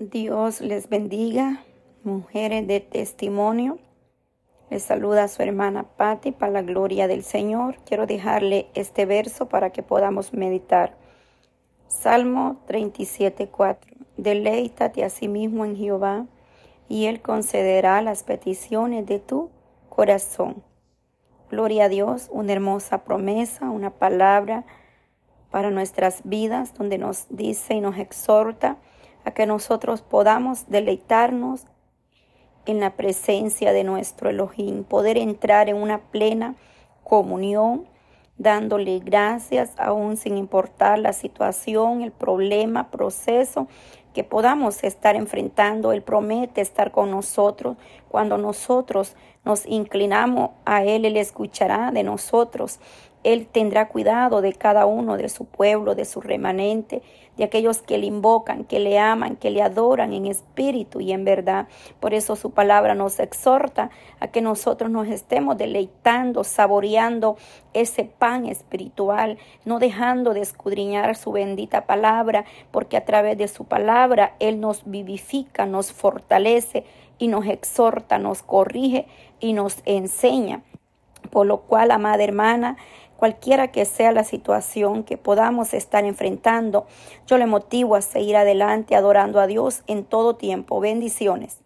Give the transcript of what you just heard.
Dios les bendiga, mujeres de testimonio. Les saluda a su hermana Patti para la gloria del Señor. Quiero dejarle este verso para que podamos meditar. Salmo 37:4. Deleítate a sí mismo en Jehová, y Él concederá las peticiones de tu corazón. Gloria a Dios, una hermosa promesa, una palabra para nuestras vidas, donde nos dice y nos exhorta que nosotros podamos deleitarnos en la presencia de nuestro Elohim, poder entrar en una plena comunión, dándole gracias aún sin importar la situación, el problema, proceso que podamos estar enfrentando. Él promete estar con nosotros. Cuando nosotros nos inclinamos a Él, Él escuchará de nosotros. Él tendrá cuidado de cada uno de su pueblo, de su remanente, de aquellos que le invocan, que le aman, que le adoran en espíritu y en verdad. Por eso su palabra nos exhorta a que nosotros nos estemos deleitando, saboreando ese pan espiritual, no dejando de escudriñar su bendita palabra, porque a través de su Él nos vivifica, nos fortalece y nos exhorta, nos corrige y nos enseña. Por lo cual, amada hermana, cualquiera que sea la situación que podamos estar enfrentando, yo le motivo a seguir adelante adorando a Dios en todo tiempo. Bendiciones.